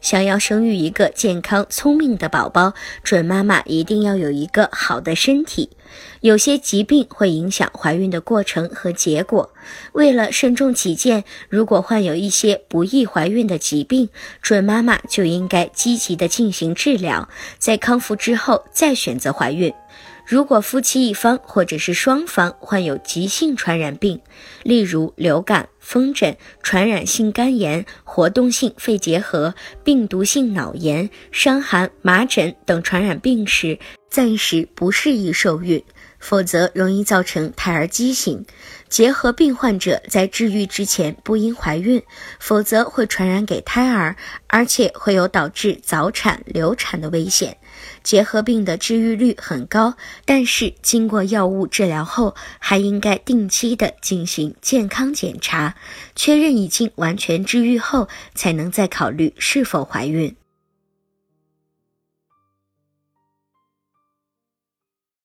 想要生育一个健康聪明的宝宝，准妈妈一定要有一个好的身体。有些疾病会影响怀孕的过程和结果。为了慎重起见，如果患有一些不易怀孕的疾病，准妈妈就应该积极的进行治疗，在康复之后再选择怀孕。如果夫妻一方或者是双方患有急性传染病，例如流感、风疹、传染性肝炎、活动性肺结核、病毒性脑炎、伤寒、麻疹等传染病时，暂时不适宜受孕。否则容易造成胎儿畸形。结核病患者在治愈之前不应怀孕，否则会传染给胎儿，而且会有导致早产、流产的危险。结核病的治愈率很高，但是经过药物治疗后，还应该定期的进行健康检查，确认已经完全治愈后，才能再考虑是否怀孕。